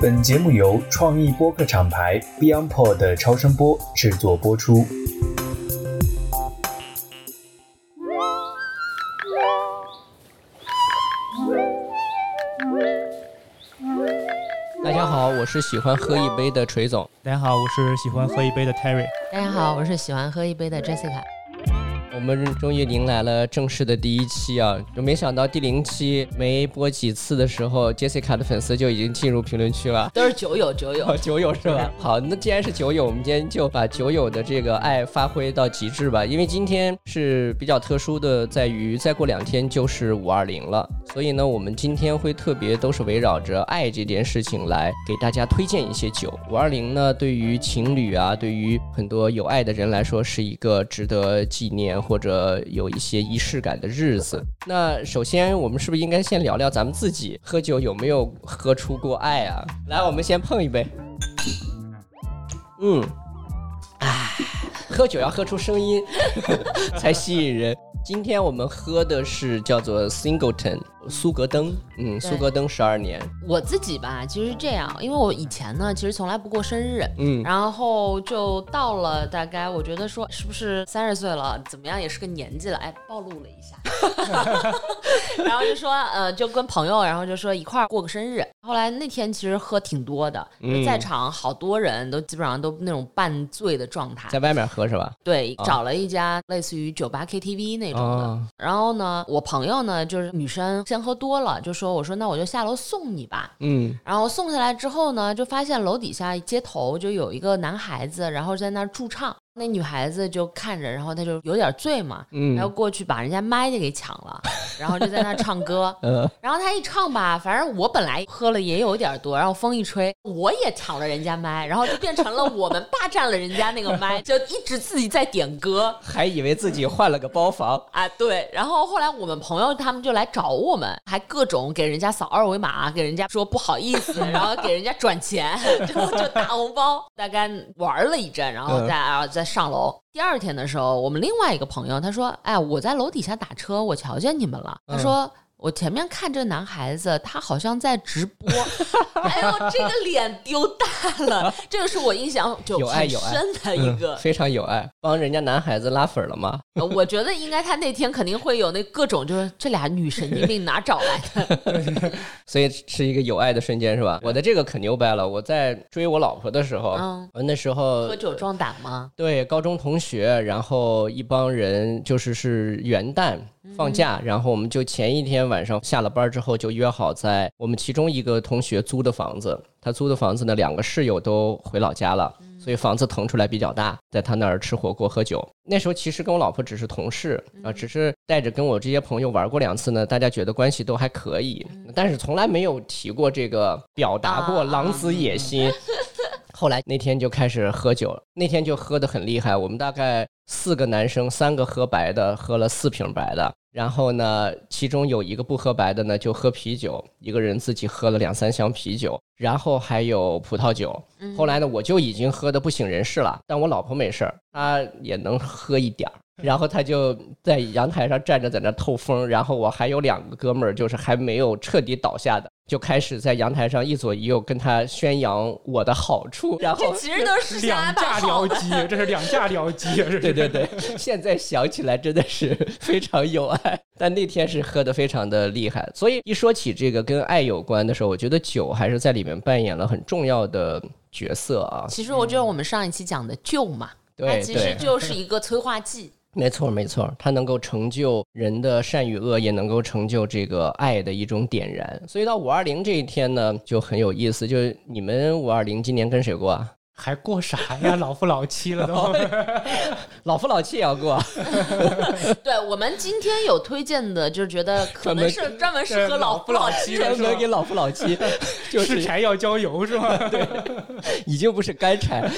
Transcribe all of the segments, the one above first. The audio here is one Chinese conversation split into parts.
本节目由创意播客厂牌 BeyondPod 的超声波制作播出。大家好，我是喜欢喝一杯的锤总。大家好，我是喜欢喝一杯的 Terry。大家好，我是喜欢喝一杯的 Jessica。我们终于迎来了正式的第一期啊！就没想到第零期没播几次的时候，Jessica 的粉丝就已经进入评论区了。都是酒友，酒友，酒友是吧？好，那既然是酒友，我们今天就把酒友的这个爱发挥到极致吧。因为今天是比较特殊的，在于再过两天就是五二零了，所以呢，我们今天会特别都是围绕着爱这件事情来给大家推荐一些酒。五二零呢，对于情侣啊，对于很多有爱的人来说，是一个值得纪念。或者有一些仪式感的日子。那首先，我们是不是应该先聊聊咱们自己喝酒有没有喝出过爱啊？来，我们先碰一杯。嗯，哎，喝酒要喝出声音 才吸引人。今天我们喝的是叫做 Singleton。苏格登，嗯，苏格登十二年。我自己吧，其实是这样，因为我以前呢，其实从来不过生日，嗯，然后就到了大概，我觉得说是不是三十岁了，怎么样也是个年纪了，哎，暴露了一下，然后就说，呃，就跟朋友，然后就说一块儿过个生日。后来那天其实喝挺多的，在场好多人都基本上都那种半醉的状态，在外面喝是吧？对，找了一家类似于酒吧 KTV 那种的。然后呢，我朋友呢就是女生。先喝多了，就说我说那我就下楼送你吧。嗯，然后送下来之后呢，就发现楼底下街头就有一个男孩子，然后在那驻唱。那女孩子就看着，然后她就有点醉嘛，然后过去把人家麦就给抢了，然后就在那唱歌。然后她一唱吧，反正我本来喝了也有点多，然后风一吹，我也抢了人家麦，然后就变成了我们霸占了人家那个麦，就一直自己在点歌，还以为自己换了个包房啊。对，然后后来我们朋友他们就来找我们，还各种给人家扫二维码，给人家说不好意思，然后给人家转钱，就就大红包。大概玩了一阵，然后再啊再。上楼，第二天的时候，我们另外一个朋友他说：“哎，我在楼底下打车，我瞧见你们了。”他说。我前面看这个男孩子，他好像在直播，哎呦，这个脸丢大了，这个是我印象就很深的一个，非常有爱，帮人家男孩子拉粉了吗？我觉得应该他那天肯定会有那各种，就是这俩女神经病哪找来的？所以是一个有爱的瞬间，是吧？我的这个可牛掰了，我在追我老婆的时候，嗯那时候喝酒壮胆吗？对，高中同学，然后一帮人就是是元旦。放假，然后我们就前一天晚上下了班之后就约好在我们其中一个同学租的房子，他租的房子呢，两个室友都回老家了，所以房子腾出来比较大，在他那儿吃火锅喝酒。那时候其实跟我老婆只是同事啊，只是带着跟我这些朋友玩过两次呢，大家觉得关系都还可以，但是从来没有提过这个，表达过狼子野心。后来那天就开始喝酒，那天就喝得很厉害，我们大概。四个男生，三个喝白的，喝了四瓶白的。然后呢，其中有一个不喝白的呢，就喝啤酒，一个人自己喝了两三箱啤酒。然后还有葡萄酒。后来呢，我就已经喝的不省人事了，但我老婆没事儿，她也能喝一点儿。然后他就在阳台上站着，在那透风。然后我还有两个哥们儿，就是还没有彻底倒下的。就开始在阳台上一左一右跟他宣扬我的好处，然后其实都是两架僚机，这是两架僚机，对对对。现在想起来真的是非常有爱，但那天是喝的非常的厉害。所以一说起这个跟爱有关的时候，我觉得酒还是在里面扮演了很重要的角色啊。其实我觉得我们上一期讲的酒嘛，它其实就是一个催化剂。没错，没错，它能够成就人的善与恶，也能够成就这个爱的一种点燃。所以到五二零这一天呢，就很有意思。就是你们五二零今年跟谁过啊？还过啥呀？老夫老妻了都，老夫老妻也要过。对我们今天有推荐的，就是觉得可能是专门适合老夫老妻的，专门给老夫老妻，就是柴要浇油是吧？对，已经不是干柴，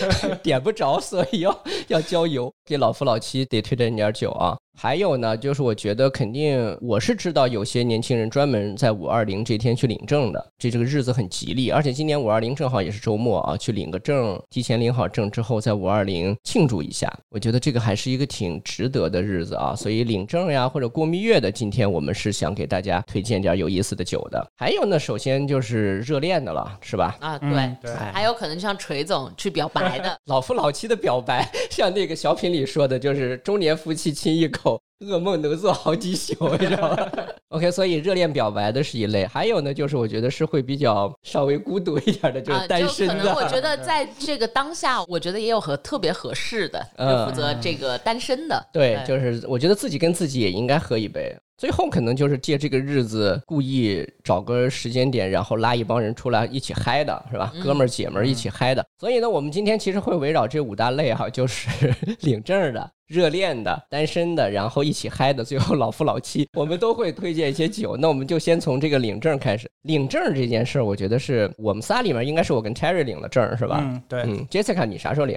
点不着，所以要要浇油。给老夫老妻得推荐点酒啊。还有呢，就是我觉得肯定我是知道有些年轻人专门在五二零这天去领证的，这这个日子很吉利，而且今年五二零正好也是周末啊，去领个证，提前领好证之后，在五二零庆祝一下，我觉得这个还是一个挺值得的日子啊。所以领证呀或者过蜜月的，今天我们是想给大家推荐点有意思的酒的。还有呢，首先就是热恋的了，是吧？啊，对对，还有可能像锤总去表白的，老夫老妻的表白，像那个小品里说的，就是中年夫妻亲一口，噩梦能做好几宿，你知道吗？OK，所以热恋表白的是一类，还有呢，就是我觉得是会比较稍微孤独一点的，就是单身的。可能我觉得在这个当下，我觉得也有和特别合适的，就负责这个单身的。对，就是我觉得自己跟自己也应该喝一杯。最后可能就是借这个日子，故意找个时间点，然后拉一帮人出来一起嗨的，是吧？哥们儿姐们儿一起嗨的。所以呢，我们今天其实会围绕这五大类哈，就是领证的、热恋的、单身的，然后一起嗨的，最后老夫老妻，我们都会推荐一些酒。那我们就先从这个领证开始。领证这件事儿，我觉得是我们仨里面应该是我跟 Terry 领了证，是吧？嗯，对。嗯，Jessica，你啥时候领？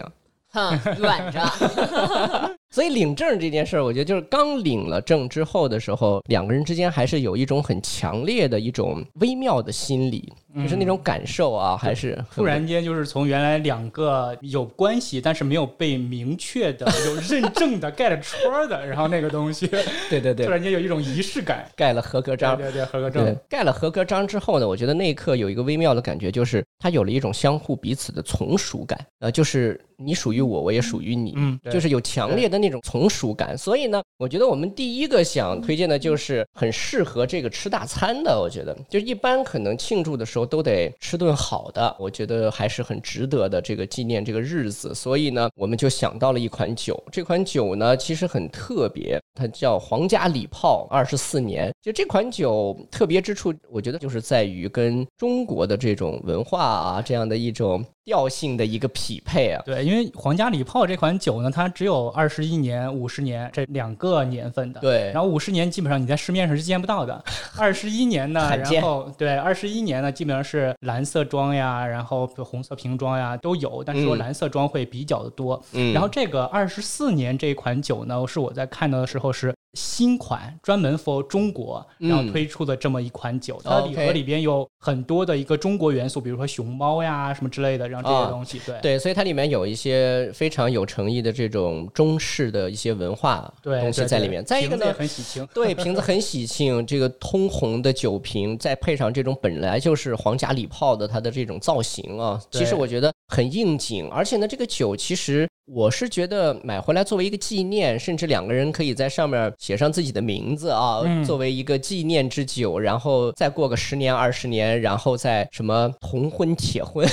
哼，远着。所以领证这件事儿，我觉得就是刚领了证之后的时候，两个人之间还是有一种很强烈的一种微妙的心理，就是那种感受啊，还是突然间就是从原来两个有关系但是没有被明确的有认证的盖了戳的，然后那个东西，对对对，突然间有一种仪式感，盖了合格章，对对合格证，盖了合格章之后呢，我觉得那一刻有一个微妙的感觉，就是它有了一种相互彼此的从属感，呃，就是你属于我，我也属于你，嗯，就是有强烈的。那种从属感，所以呢，我觉得我们第一个想推荐的就是很适合这个吃大餐的。我觉得，就一般可能庆祝的时候都得吃顿好的，我觉得还是很值得的。这个纪念这个日子，所以呢，我们就想到了一款酒。这款酒呢，其实很特别，它叫皇家礼炮二十四年。就这款酒特别之处，我觉得就是在于跟中国的这种文化啊，这样的一种。调性的一个匹配啊，对，因为皇家礼炮这款酒呢，它只有二十一年、五十年这两个年份的，对。然后五十年基本上你在市面上是见不到的，二十一年呢，然后对，二十一年呢基本上是蓝色装呀，然后红色瓶装呀都有，但是说蓝色装会比较的多。嗯。然后这个二十四年这款酒呢，是我在看到的时候是。新款专门 for 中国，然后推出的这么一款酒，它的礼盒里边有很多的一个中国元素，比如说熊猫呀什么之类的，然后这些东西，对。对，所以它里面有一些非常有诚意的这种中式的一些文化东西在里面。再一个呢，很喜庆，对，瓶子很喜庆，这个通红的酒瓶，再配上这种本来就是皇家礼炮的它的这种造型啊，其实我觉得很应景，而且呢，这个酒其实。我是觉得买回来作为一个纪念，甚至两个人可以在上面写上自己的名字啊，作为一个纪念之酒，然后再过个十年二十年，然后在什么铜婚、铁婚、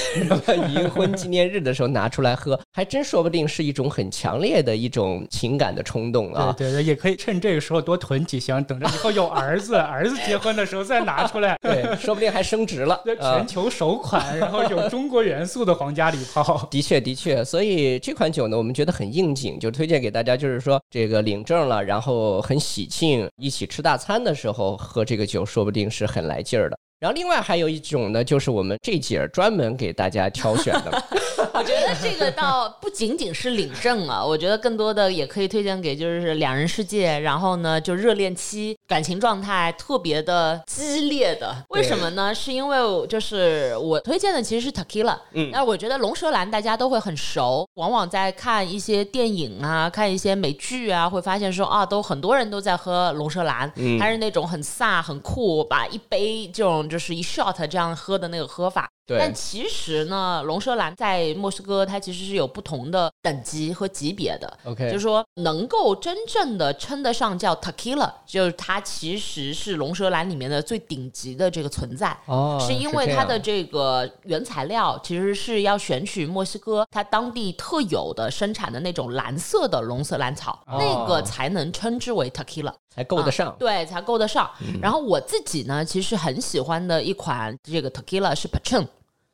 银 婚纪念日的时候拿出来喝，还真说不定是一种很强烈的一种情感的冲动啊。对对，也可以趁这个时候多囤几箱，等着以后有儿子，儿子结婚的时候再拿出来，对，说不定还升值了。全球首款，然后有中国元素的皇家礼炮。的确，的确，所以这款酒。酒呢我们觉得很应景，就推荐给大家。就是说，这个领证了，然后很喜庆，一起吃大餐的时候喝这个酒，说不定是很来劲儿的。然后另外还有一种呢，就是我们这节专门给大家挑选的。我觉得这个倒不仅仅是领证啊，我觉得更多的也可以推荐给就是两人世界，然后呢就热恋期感情状态特别的激烈的。为什么呢？是因为就是我推荐的其实是 Tequila。嗯。那我觉得龙舌兰大家都会很熟，往往在看一些电影啊、看一些美剧啊，会发现说啊，都很多人都在喝龙舌兰，还是那种很飒、很酷，把一杯这种。就是一 shot 这样喝的那个喝法，但其实呢，龙舌兰在墨西哥它其实是有不同的等级和级别的。OK，就是说能够真正的称得上叫 tequila，就是它其实是龙舌兰里面的最顶级的这个存在。哦，是因为它的这个原材料其实是要选取墨西哥它当地特有的生产的那种蓝色的龙舌兰草，那个才能称之为 tequila。才够得上，对，才够得上。然后我自己呢，其实很喜欢的一款这个 tequila 是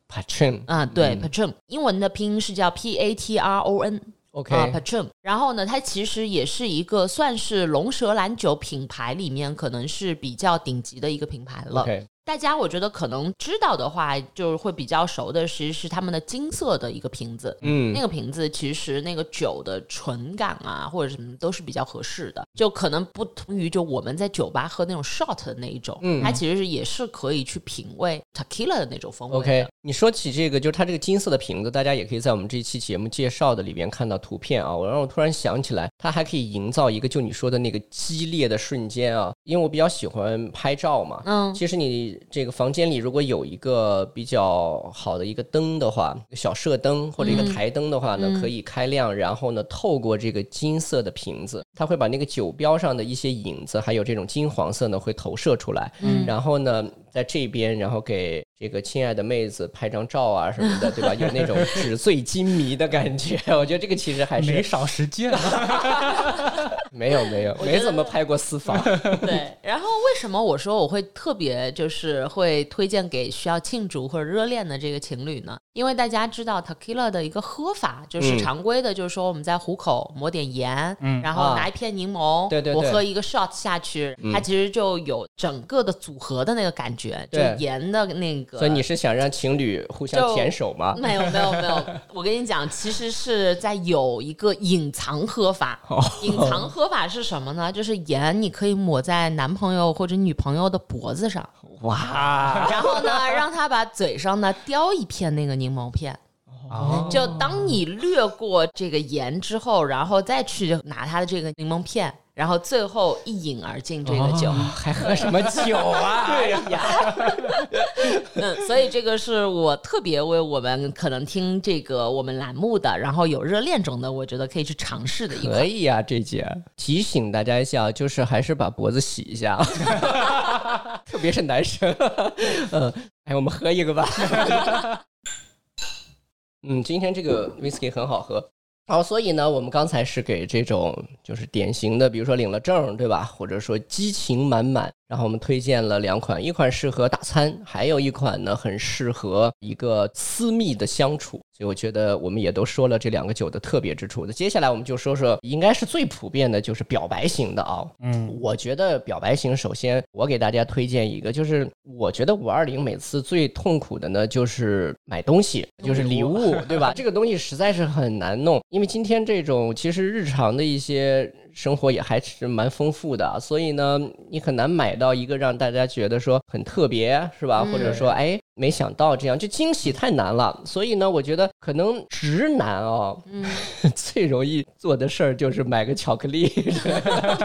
Patron，Patron 啊，对，Patron，英文的拼音是叫 P A T R O N，OK，Patron。然后呢，它其实也是一个算是龙舌兰酒品牌里面可能是比较顶级的一个品牌了。大家我觉得可能知道的话，就是会比较熟的，其实是他们的金色的一个瓶子。嗯，那个瓶子其实那个酒的醇感啊，或者什么都是比较合适的。就可能不同于就我们在酒吧喝那种 shot 的那一种，嗯，它其实是也是可以去品味 tequila 的那种风味。OK，你说起这个，就是它这个金色的瓶子，大家也可以在我们这一期节目介绍的里边看到图片啊。我让我突然想起来，它还可以营造一个就你说的那个激烈的瞬间啊，因为我比较喜欢拍照嘛。嗯，其实你这个房间里如果有一个比较好的一个灯的话，小射灯或者一个台灯的话呢，可以开亮，然后呢，透过这个金色的瓶子，它会把那个酒标上的一些影子，还有这种金黄色呢，会投射出来。嗯，然后呢，在这边，然后给这个亲爱的妹子拍张照啊什么的，对吧？有那种纸醉金迷的感觉。我觉得这个其实还是没少实践。没有没有，没怎么拍过私房。对，然后为什么我说我会特别就是会推荐给需要庆祝或者热恋的这个情侣呢？因为大家知道 tequila 的一个喝法，就是常规的，就是说我们在虎口抹点盐，嗯，然后拿一片柠檬，对对，我喝一个 shot 下去，它其实就有整个的组合的那个感觉，就盐的那个。所以你是想让情侣互相舔手吗？没有没有没有，我跟你讲，其实是在有一个隐藏喝法，隐藏喝法是什么呢？就是盐你可以抹在男朋友或者女朋友的脖子上。哇！然后呢，让他把嘴上呢叼一片那个柠檬片。哦。就当你略过这个盐之后，然后再去拿他的这个柠檬片，然后最后一饮而尽这个酒，还喝什么酒啊？对呀。嗯，所以这个是我特别为我们可能听这个我们栏目的，然后有热恋中的，我觉得可以去尝试的一个。可以啊，这姐提醒大家一下，就是还是把脖子洗一下。特别是男生，嗯，哎，我们喝一个吧。嗯，今天这个 whisky 很好喝。好，所以呢，我们刚才是给这种就是典型的，比如说领了证，对吧？或者说激情满满。然后我们推荐了两款，一款适合大餐，还有一款呢很适合一个私密的相处。所以我觉得我们也都说了这两个酒的特别之处。那接下来我们就说说，应该是最普遍的就是表白型的啊。嗯，我觉得表白型，首先我给大家推荐一个，就是我觉得五二零每次最痛苦的呢就是买东西，就是礼物，对吧？这个东西实在是很难弄，因为今天这种其实日常的一些。生活也还是蛮丰富的，所以呢，你很难买到一个让大家觉得说很特别，是吧？或者说，哎，没想到这样，就惊喜太难了。所以呢，我觉得可能直男哦，最容易做的事儿就是买个巧克力。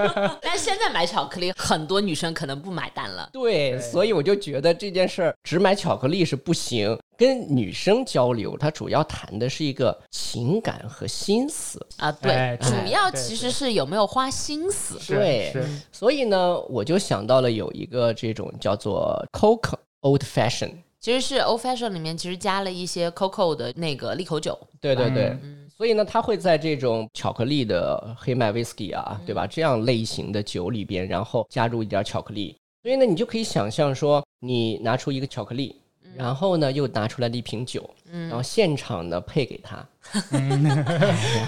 但现在买巧克力，很多女生可能不买单了。对，所以我就觉得这件事儿只买巧克力是不行。跟女生交流，它主要谈的是一个情感和心思啊，对，主要其实是有没有花心思。对，所以呢，我就想到了有一个这种叫做 Coco Old Fashion，其实是 Old Fashion 里面其实加了一些 Coco 的那个利口酒。对对对，所以呢，它会在这种巧克力的黑麦 Whisky 啊，对吧？这样类型的酒里边，然后加入一点巧克力。所以呢，你就可以想象说，你拿出一个巧克力。然后呢，又拿出来了一瓶酒，然后现场呢配给他。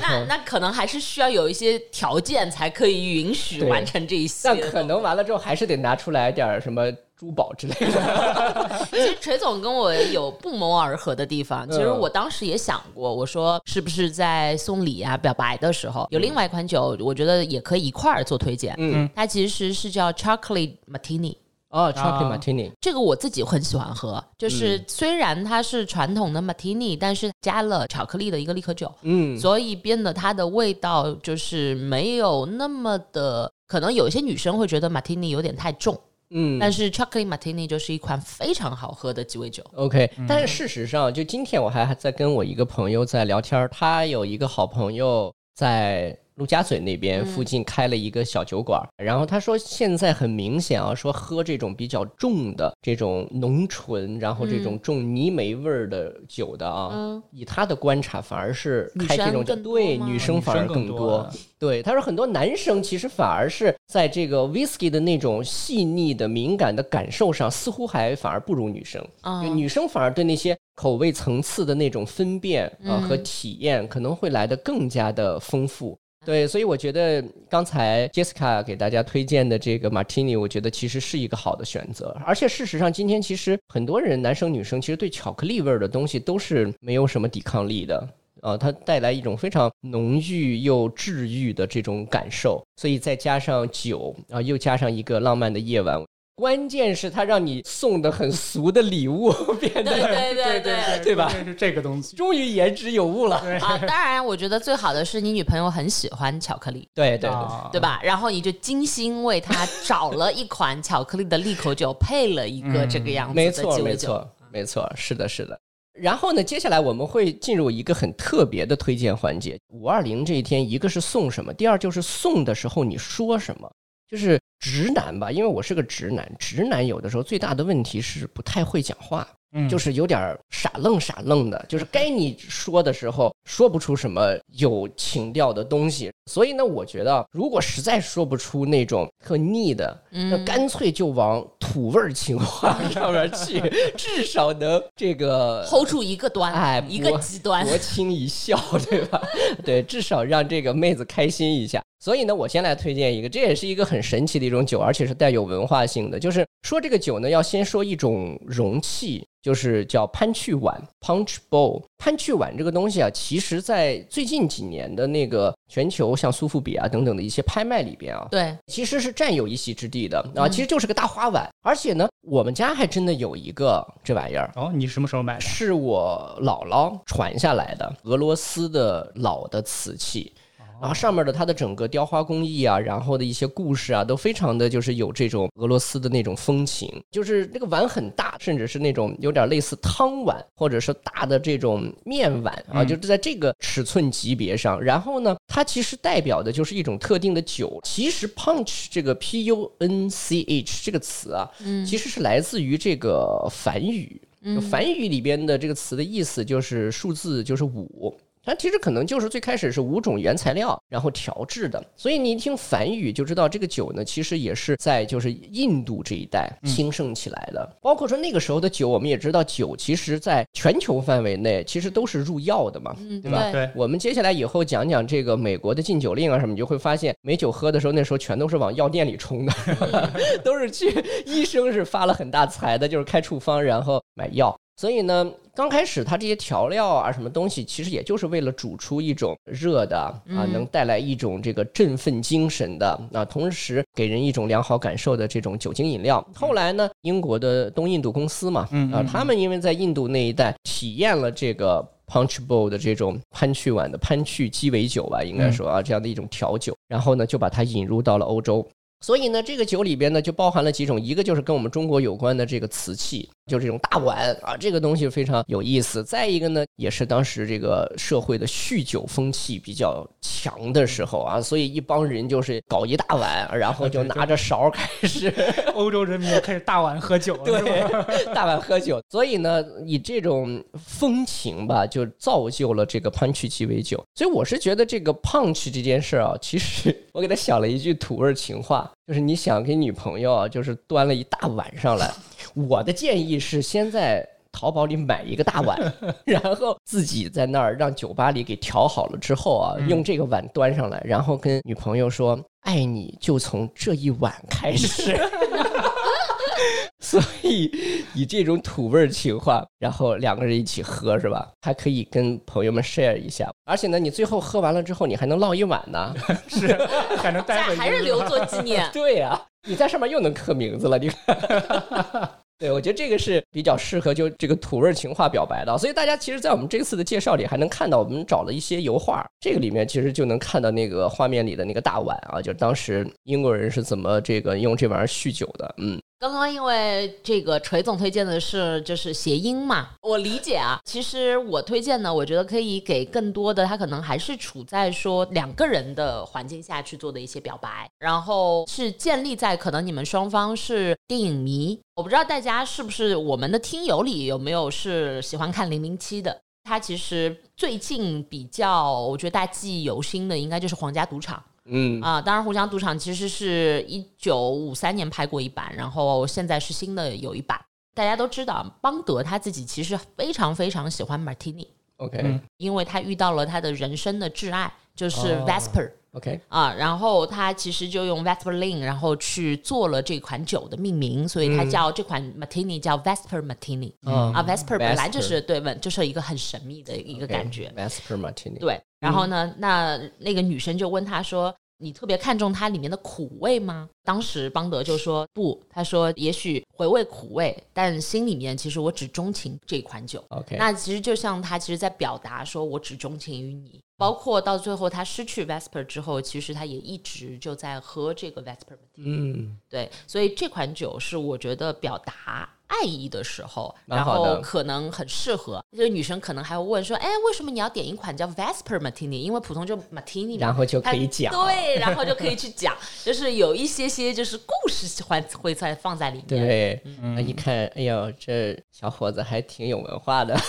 那那可能还是需要有一些条件才可以允许完成这一些。但可能完了之后，还是得拿出来点什么珠宝之类的。其实锤总跟我有不谋而合的地方。其实我当时也想过，我说是不是在送礼啊、表白的时候，有另外一款酒，我觉得也可以一块儿做推荐。嗯，它其实是叫 Chocolate Martini。哦，Chocolate Martini，这个我自己很喜欢喝。就是虽然它是传统的 Martini，但是加了巧克力的一个利口酒，嗯，所以变得它的味道就是没有那么的。可能有一些女生会觉得 Martini 有点太重，嗯，但是 Chocolate Martini 就是一款非常好喝的鸡尾酒。OK，但是事实上，就今天我还在跟我一个朋友在聊天，他有一个好朋友在。陆家嘴那边附近开了一个小酒馆，然后他说现在很明显啊，说喝这种比较重的这种浓醇，然后这种重泥煤味儿的酒的啊，以他的观察，反而是开这种对女生反而更多。对，他说很多男生其实反而是在这个 whisky 的那种细腻的敏感的感受上，似乎还反而不如女生。就女生反而对那些口味层次的那种分辨啊和体验，可能会来的更加的丰富。对，所以我觉得刚才 Jessica 给大家推荐的这个 Martini，我觉得其实是一个好的选择。而且事实上，今天其实很多人，男生女生，其实对巧克力味儿的东西都是没有什么抵抗力的啊。它带来一种非常浓郁又治愈的这种感受，所以再加上酒啊，又加上一个浪漫的夜晚。关键是他让你送的很俗的礼物，变得对对对对吧？是这个东西，终于言之有物了啊！当然，我觉得最好的是你女朋友很喜欢巧克力，对对对吧？然后你就精心为她找了一款巧克力的利口酒，配了一个这个样子的鸡尾酒，没错，没错，是的，是的。然后呢，接下来我们会进入一个很特别的推荐环节。五二零这一天，一个是送什么，第二就是送的时候你说什么，就是直男吧，因为我是个直男，直男有的时候最大的问题是不太会讲话。就是有点傻愣傻愣的，就是该你说的时候说不出什么有情调的东西，所以呢，我觉得如果实在说不出那种特腻的，那干脆就往土味情话 上面去，至少能这个 hold 住一个端，哎，一个极端，博清一笑，对吧？对，至少让这个妹子开心一下。所以呢，我先来推荐一个，这也是一个很神奇的一种酒，而且是带有文化性的。就是说这个酒呢，要先说一种容器。就是叫潘趣碗 （Punch Bowl）。潘趣碗这个东西啊，其实在最近几年的那个全球像苏富比啊等等的一些拍卖里边啊，对，其实是占有一席之地的啊。其实就是个大花碗，而且呢，我们家还真的有一个这玩意儿。哦，你什么时候买的？是我姥姥传下来的，俄罗斯的老的瓷器。然后上面的它的整个雕花工艺啊，然后的一些故事啊，都非常的就是有这种俄罗斯的那种风情，就是那个碗很大，甚至是那种有点类似汤碗或者是大的这种面碗啊，就是在这个尺寸级别上。然后呢，它其实代表的就是一种特定的酒。其实 punch 这个 p u n c h 这个词啊，其实是来自于这个梵语，梵语里边的这个词的意思就是数字就是五。它其实可能就是最开始是五种原材料，然后调制的，所以你一听梵语就知道这个酒呢，其实也是在就是印度这一带兴盛起来的。包括说那个时候的酒，我们也知道酒其实在全球范围内其实都是入药的嘛，对吧？对。我们接下来以后讲讲这个美国的禁酒令啊什么，你就会发现没酒喝的时候，那时候全都是往药店里冲的，都是去医生是发了很大财的，就是开处方然后买药。所以呢，刚开始它这些调料啊，什么东西，其实也就是为了煮出一种热的啊，能带来一种这个振奋精神的啊，同时给人一种良好感受的这种酒精饮料。后来呢，英国的东印度公司嘛，啊，他们因为在印度那一带体验了这个 punch bowl 的这种潘趣碗的潘趣鸡尾酒吧，应该说啊，这样的一种调酒，然后呢，就把它引入到了欧洲。所以呢，这个酒里边呢就包含了几种，一个就是跟我们中国有关的这个瓷器，就这种大碗啊，这个东西非常有意思。再一个呢，也是当时这个社会的酗酒风气比较强的时候啊，所以一帮人就是搞一大碗，然后就拿着勺开始，欧洲人民开始大碗喝酒，对，大碗喝酒。所以呢，以这种风情吧，就造就了这个潘曲鸡尾酒。所以我是觉得这个 punch 这件事啊，其实 我给他想了一句土味情话。就是你想给女朋友，就是端了一大碗上来，我的建议是先在淘宝里买一个大碗，然后自己在那儿让酒吧里给调好了之后啊，用这个碗端上来，然后跟女朋友说“爱你就从这一碗开始”。所以以这种土味情话，然后两个人一起喝是吧？还可以跟朋友们 share 一下，而且呢，你最后喝完了之后，你还能落一碗呢，是还能带回，还是留作纪念。对呀，你在上面又能刻名字了，你。对，我觉得这个是比较适合就这个土味情话表白的，所以大家其实，在我们这次的介绍里还能看到，我们找了一些油画，这个里面其实就能看到那个画面里的那个大碗啊，就当时英国人是怎么这个用这玩意儿酗酒的，嗯。刚刚因为这个锤总推荐的是就是谐音嘛，我理解啊。其实我推荐呢，我觉得可以给更多的他可能还是处在说两个人的环境下去做的一些表白，然后是建立在可能你们双方是电影迷。我不知道大家是不是我们的听友里有没有是喜欢看零零七的？他其实最近比较，我觉得大家记忆犹新的应该就是《皇家赌场》。嗯啊，当然，《互相赌场》其实是一九五三年拍过一版，然后现在是新的有一版。大家都知道，邦德他自己其实非常非常喜欢 Martini。OK，因为他遇到了他的人生的挚爱，就是 Vesper OK 啊，然后他其实就用 Vesper Lin，然后去做了这款酒的命名，所以它叫这款 Martini 叫 Vesper Martini。啊，Vesper 本来就是对，就是一个很神秘的一个感觉。Vesper Martini。对，然后呢，那那个女生就问他说。你特别看重它里面的苦味吗？当时邦德就说不，他说也许回味苦味，但心里面其实我只钟情这款酒。OK，那其实就像他其实在表达说我只钟情于你，包括到最后他失去 Vesper 之后，其实他也一直就在喝这个 Vesper。嗯，对，所以这款酒是我觉得表达。爱意的时候，然后可能很适合。这个女生可能还会问说：“哎，为什么你要点一款叫 Vesper Martini？因为普通就 Martini，然后就可以讲对，然后就可以去讲，就是有一些些就是故事会会在放在里面。对，那一看，哎呦，这小伙子还挺有文化的。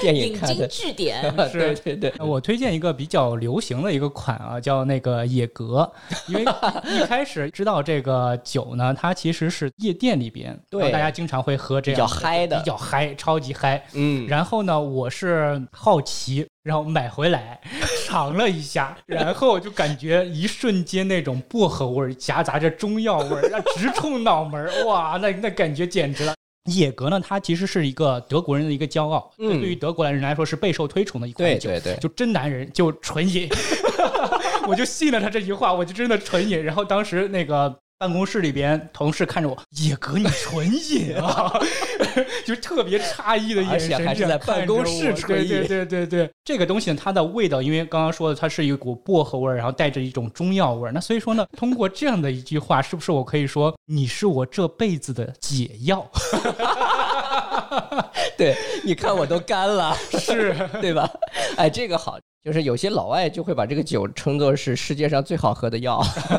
电影引经据典，对对对。我推荐一个比较流行的一个款啊，叫那个野格，因为一开始知道这个酒呢，它其实是。夜店里边，对大家经常会喝这样比较嗨的，比较嗨，超级嗨。嗯，然后呢，我是好奇，然后买回来尝了一下，然后就感觉一瞬间那种薄荷味夹杂着中药味儿，直冲脑门哇，那那感觉简直了。野格呢，它其实是一个德国人的一个骄傲，嗯对于德国人来说是备受推崇的一款酒，对对对，就真男人就纯饮，我就信了他这句话，我就真的纯饮。然后当时那个。办公室里边，同事看着我，野格你纯饮啊，就特别诧异的眼神，还是在办公室纯饮。对对对对，这个东西呢，它的味道，因为刚刚说的，它是一股薄荷味儿，然后带着一种中药味儿。那所以说呢，通过这样的一句话，是不是我可以说你是我这辈子的解药？对，你看我都干了，是对吧？哎，这个好。就是有些老外就会把这个酒称作是世界上最好喝的药，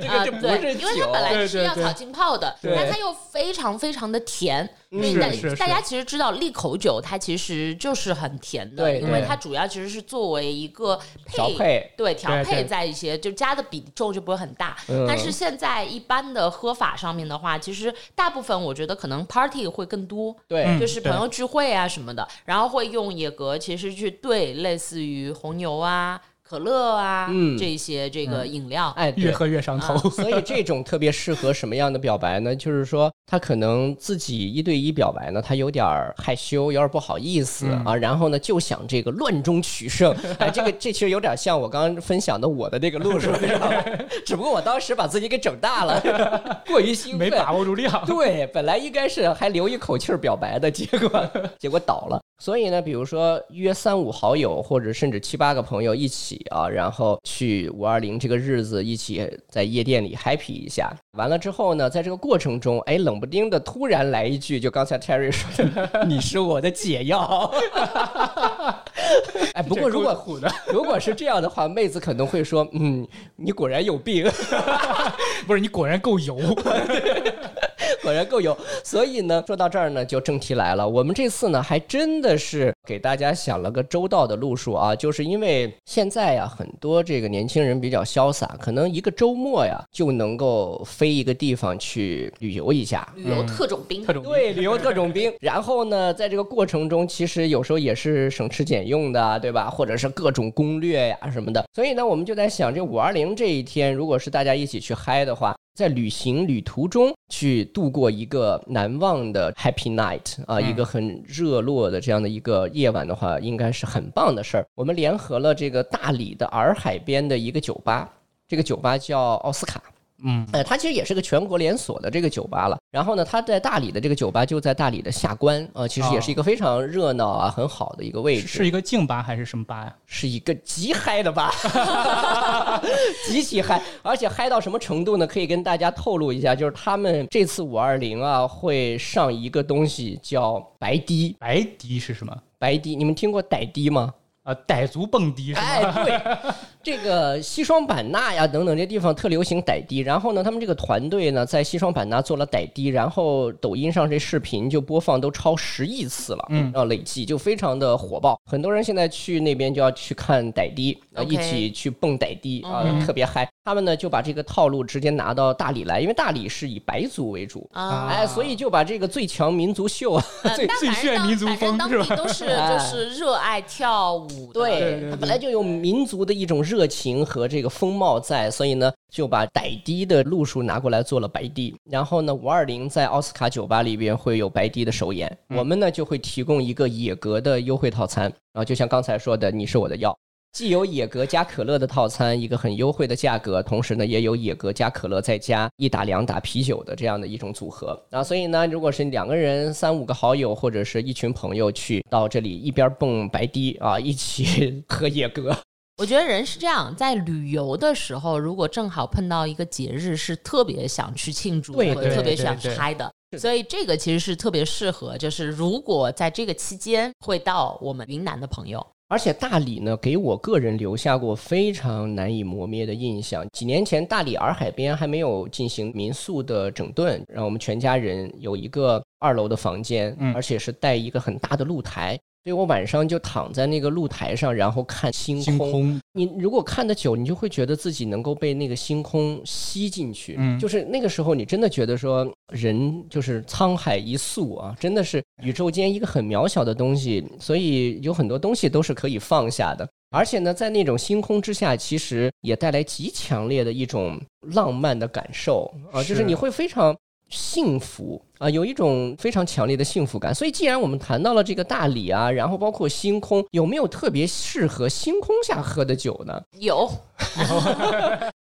这个就不是酒，因为它本来是要草浸泡的，但它又非常非常的甜。是大家其实知道利口酒它其实就是很甜的，因为它主要其实是作为一个调配，对调配在一些就加的比重就不会很大。但是现在一般的喝法上面的话，其实大部分我觉得可能 party 会更多，对，就是朋友聚会啊什么的，然后会用野格其实去兑类似于红牛啊。可乐啊，嗯这些这个饮料，哎，越喝越上头。所以这种特别适合什么样的表白呢？就是说他可能自己一对一表白呢，他有点害羞，有点不好意思啊。然后呢，就想这个乱中取胜。哎，这个这其实有点像我刚刚分享的我的那个路数，只不过我当时把自己给整大了，过于兴奋，没把握住量。对，本来应该是还留一口气表白的，结果结果倒了。所以呢，比如说约三五好友，或者甚至七八个朋友一起啊，然后去五二零这个日子一起在夜店里 happy 一下。完了之后呢，在这个过程中，哎，冷不丁的突然来一句，就刚才 Terry 说的，你是我的解药。哎，不过如果如果是这样的话，妹子可能会说，嗯，你果然有病，不是你果然够油。果然够有，所以呢，说到这儿呢，就正题来了。我们这次呢，还真的是给大家想了个周到的路数啊，就是因为现在呀，很多这个年轻人比较潇洒，可能一个周末呀就能够飞一个地方去旅游一下，旅游特种兵，特种对，旅游特种兵。然后呢，在这个过程中，其实有时候也是省吃俭用的，对吧？或者是各种攻略呀什么的。所以呢，我们就在想，这五二零这一天，如果是大家一起去嗨的话。在旅行旅途中去度过一个难忘的 Happy Night 啊，一个很热络的这样的一个夜晚的话，应该是很棒的事儿。我们联合了这个大理的洱海边的一个酒吧，这个酒吧叫奥斯卡。嗯，呃，它其实也是个全国连锁的这个酒吧了。然后呢，它在大理的这个酒吧就在大理的下关啊，其实也是一个非常热闹啊、很好的一个位置。是一个静吧还是什么吧呀？是一个极嗨的吧，极其嗨，而且嗨到什么程度呢？可以跟大家透露一下，就是他们这次五二零啊会上一个东西叫白迪。白迪是什么？白迪，你们听过傣迪吗？啊，傣族蹦迪是吧？哎，对。这个西双版纳呀等等这地方特流行傣滴，然后呢，他们这个团队呢在西双版纳做了傣滴，然后抖音上这视频就播放都超十亿次了，嗯，啊累计就非常的火爆，很多人现在去那边就要去看傣滴，啊一起去蹦傣滴啊，特别嗨。他们呢就把这个套路直接拿到大理来，因为大理是以白族为主啊，哎，所以就把这个最强民族秀啊，最最炫民族风是吧？都是 就是热爱跳舞，对，本来就有民族的一种热情和这个风貌在，所以呢就把傣滴的路数拿过来做了白滴。然后呢，五二零在奥斯卡酒吧里边会有白滴的首演，我们呢就会提供一个野格的优惠套餐啊，就像刚才说的，你是我的药。既有野格加可乐的套餐，一个很优惠的价格，同时呢，也有野格加可乐再加一打两打啤酒的这样的一种组合啊。所以呢，如果是两个人、三五个好友或者是一群朋友去到这里，一边蹦白滴啊，一起喝野格。我觉得人是这样，在旅游的时候，如果正好碰到一个节日，是特别想去庆祝，对，特别想嗨的。所以这个其实是特别适合，就是如果在这个期间会到我们云南的朋友。而且大理呢，给我个人留下过非常难以磨灭的印象。几年前，大理洱海边还没有进行民宿的整顿，让我们全家人有一个二楼的房间，而且是带一个很大的露台。所以我晚上就躺在那个露台上，然后看星空。你如果看得久，你就会觉得自己能够被那个星空吸进去。嗯，就是那个时候，你真的觉得说，人就是沧海一粟啊，真的是宇宙间一个很渺小的东西。所以有很多东西都是可以放下的。而且呢，在那种星空之下，其实也带来极强烈的一种浪漫的感受啊，就是你会非常。幸福啊，有一种非常强烈的幸福感。所以，既然我们谈到了这个大理啊，然后包括星空，有没有特别适合星空下喝的酒呢？有，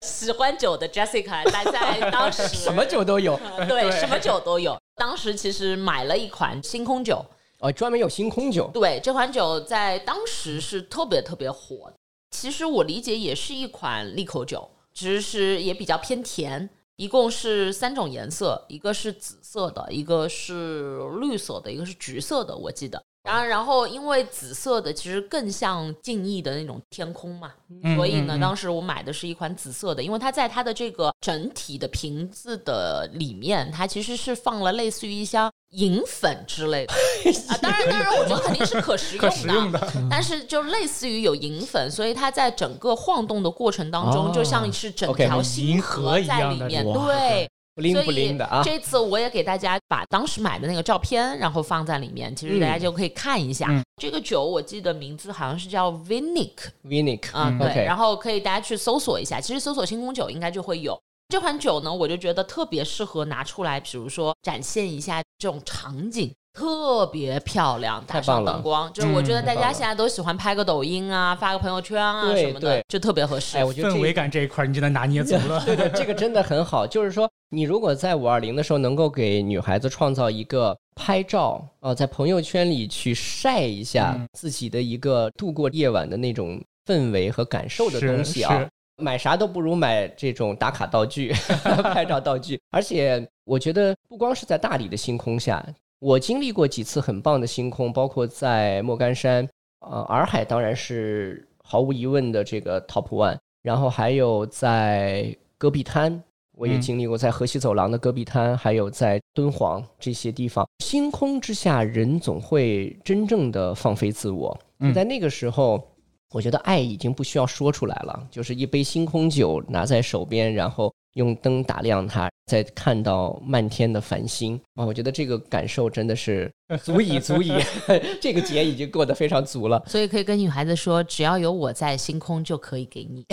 喜欢酒的 Jessica 在在当时 什么酒都有，对，什么酒都有。当时其实买了一款星空酒，哦，专门有星空酒。对，这款酒在当时是特别特别火。其实我理解也是一款利口酒，只是也比较偏甜。一共是三种颜色，一个是紫色的，一个是绿色的，一个是橘色的，我记得。然后，然后因为紫色的其实更像静谧的那种天空嘛，所以呢，当时我买的是一款紫色的，因为它在它的这个整体的瓶子的里面，它其实是放了类似于一箱银粉之类的 啊。当然，当然，我觉得肯定是可食用的，但是就类似于有银粉，所以它在整个晃动的过程当中，就像是整条星河在里面，对。不灵不灵的啊！这次我也给大家把当时买的那个照片，然后放在里面，其实大家就可以看一下。这个酒我记得名字好像是叫 Vinic，Vinic 啊，对。然后可以大家去搜索一下，其实搜索星空酒应该就会有这款酒呢。我就觉得特别适合拿出来，比如说展现一下这种场景。特别漂亮，太棒了！灯光就是我觉得大家现在都喜欢拍个抖音啊，发个朋友圈啊什么的，就特别合适。哎，我觉得氛围感这一块你就能拿捏足了。对对，这个真的很好。就是说，你如果在五二零的时候能够给女孩子创造一个拍照啊，在朋友圈里去晒一下自己的一个度过夜晚的那种氛围和感受的东西啊，买啥都不如买这种打卡道具、拍照道具。而且我觉得，不光是在大理的星空下。我经历过几次很棒的星空，包括在莫干山，呃，洱海当然是毫无疑问的这个 top one，然后还有在戈壁滩，我也经历过在河西走廊的戈壁滩，还有在敦煌这些地方，星空之下，人总会真正的放飞自我。在那个时候，我觉得爱已经不需要说出来了，就是一杯星空酒拿在手边，然后。用灯打亮它，再看到漫天的繁星啊！我觉得这个感受真的是足 以足以，这个节已经过得非常足了。所以可以跟女孩子说，只要有我在，星空就可以给你。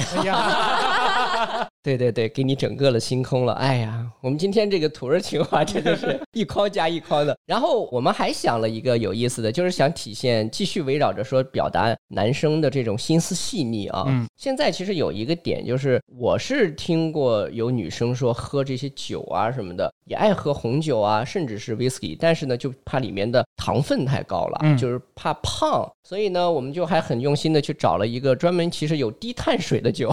对对对，给你整个了星空了。哎呀，我们今天这个土味情话真的是 一筐加一筐的。然后我们还想了一个有意思的，就是想体现继续围绕着说表达男生的这种心思细腻啊。嗯。现在其实有一个点，就是我是听过有女生说喝这些酒啊什么的，也爱喝红酒啊，甚至是 whisky，但是呢，就怕里面的糖分太高了，就是怕胖。所以呢，我们就还很用心的去找了一个专门其实有低碳水的酒，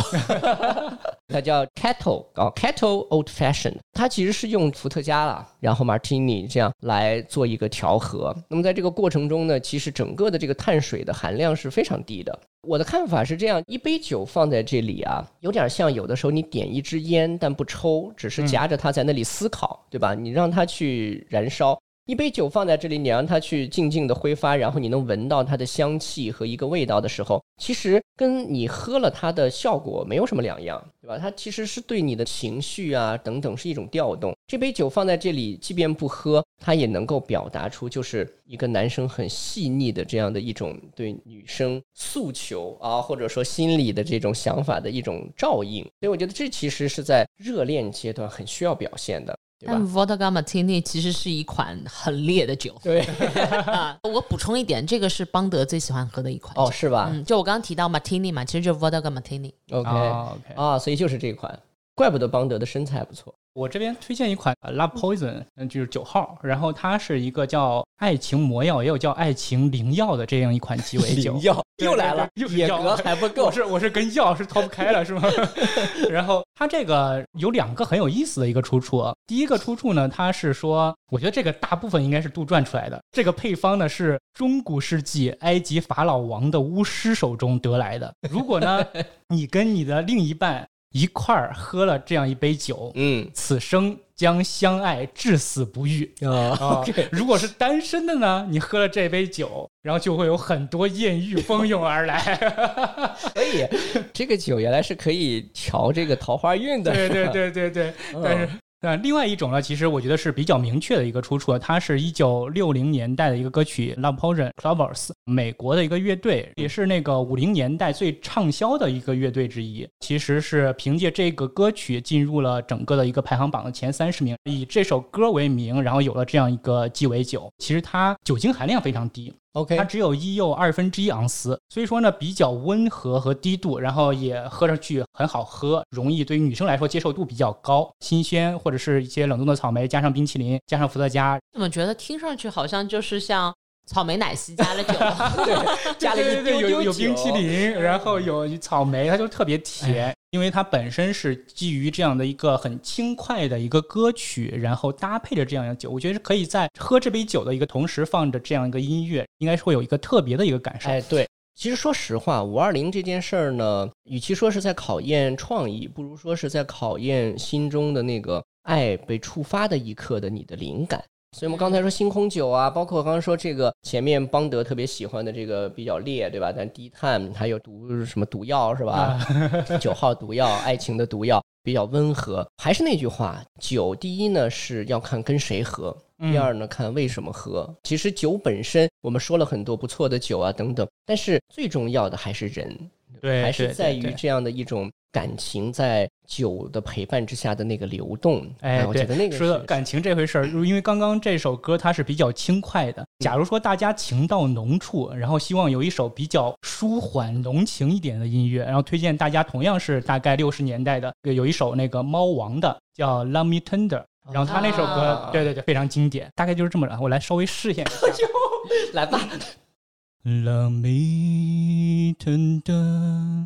它叫。叫 Kettle 哦，Kettle Old Fashioned，它其实是用伏特加了，然后 Martini 这样来做一个调和。那么在这个过程中呢，其实整个的这个碳水的含量是非常低的。我的看法是这样：一杯酒放在这里啊，有点像有的时候你点一支烟，但不抽，只是夹着它在那里思考，对吧？你让它去燃烧。一杯酒放在这里，你让它去静静的挥发，然后你能闻到它的香气和一个味道的时候，其实跟你喝了它的效果没有什么两样，对吧？它其实是对你的情绪啊等等是一种调动。这杯酒放在这里，即便不喝，它也能够表达出就是一个男生很细腻的这样的一种对女生诉求啊，或者说心里的这种想法的一种照应。所以我觉得这其实是在热恋阶段很需要表现的。但 Vodka Martini 其实是一款很烈的酒。对，我补充一点，这个是邦德最喜欢喝的一款。哦，是吧？嗯，就我刚刚提到 Martini 嘛，其实就是 Vodka Martini。OK，OK，啊，所以就是这款，怪不得邦德的身材不错。我这边推荐一款 Love Poison，嗯，就是九号，然后它是一个叫爱情魔药，也有叫爱情灵药的这样一款鸡尾酒。灵药又来了，野格还不够，我是我是跟药是脱不开了，是吗？然后它这个有两个很有意思的一个出处。第一个出处呢，它是说，我觉得这个大部分应该是杜撰出来的。这个配方呢是中古世纪埃及法老王的巫师手中得来的。如果呢，你跟你的另一半。一块儿喝了这样一杯酒，嗯，此生将相爱至死不渝啊！如果是单身的呢，你喝了这杯酒，然后就会有很多艳遇蜂拥而来。所以，这个酒原来是可以调这个桃花运的。对对对对对，但是。那另外一种呢，其实我觉得是比较明确的一个出处，它是一九六零年代的一个歌曲《Love Potion Clovers》，美国的一个乐队，也是那个五零年代最畅销的一个乐队之一。其实是凭借这个歌曲进入了整个的一个排行榜的前三十名，以这首歌为名，然后有了这样一个鸡尾酒。其实它酒精含量非常低。OK，它只有一又二分之一盎司，所以说呢比较温和和低度，然后也喝上去很好喝，容易对于女生来说接受度比较高。新鲜或者是一些冷冻的草莓，加上冰淇淋，加上伏特加，怎么觉得听上去好像就是像。草莓奶昔加了酒，对，加了一丢丢有有冰淇淋，然后有草莓，它就特别甜，因为它本身是基于这样的一个很轻快的一个歌曲，然后搭配着这样的酒，我觉得是可以在喝这杯酒的一个同时放着这样一个音乐，应该是会有一个特别的一个感受。哎，对，其实说实话，五二零这件事儿呢，与其说是在考验创意，不如说是在考验心中的那个爱被触发的一刻的你的灵感。所以我们刚才说星空酒啊，包括刚刚说这个前面邦德特别喜欢的这个比较烈，对吧？但低碳还有毒什么毒药是吧？九号毒药，爱情的毒药比较温和。还是那句话，酒第一呢是要看跟谁喝，第二呢看为什么喝。其实酒本身，我们说了很多不错的酒啊等等，但是最重要的还是人，对，还是在于这样的一种。感情在酒的陪伴之下的那个流动，哎，我觉得那个说感情这回事儿，因为刚刚这首歌它是比较轻快的。假如说大家情到浓处，然后希望有一首比较舒缓浓情一点的音乐，然后推荐大家同样是大概六十年代的，有一首那个猫王的叫《Love Me Tender》，然后他那首歌，对对对，非常经典，大概就是这么着。我来稍微试一下，来吧，《Love Me Tender》。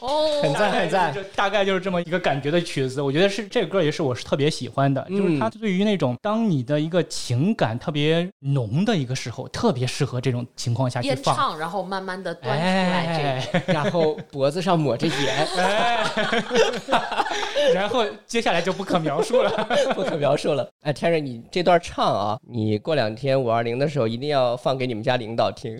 哦，很赞很赞，大概就是这么一个感觉的曲子。我觉得是这个歌也是我是特别喜欢的，就是它对于那种当你的一个情感特别浓的一个时候，特别适合这种情况下去放，然后慢慢的端出来，然后脖子上抹着盐，然后接下来就不可描述了，不可描述了。哎，天瑞，你这段唱啊，你过两天五二零的时候一定要放给你们家领导听，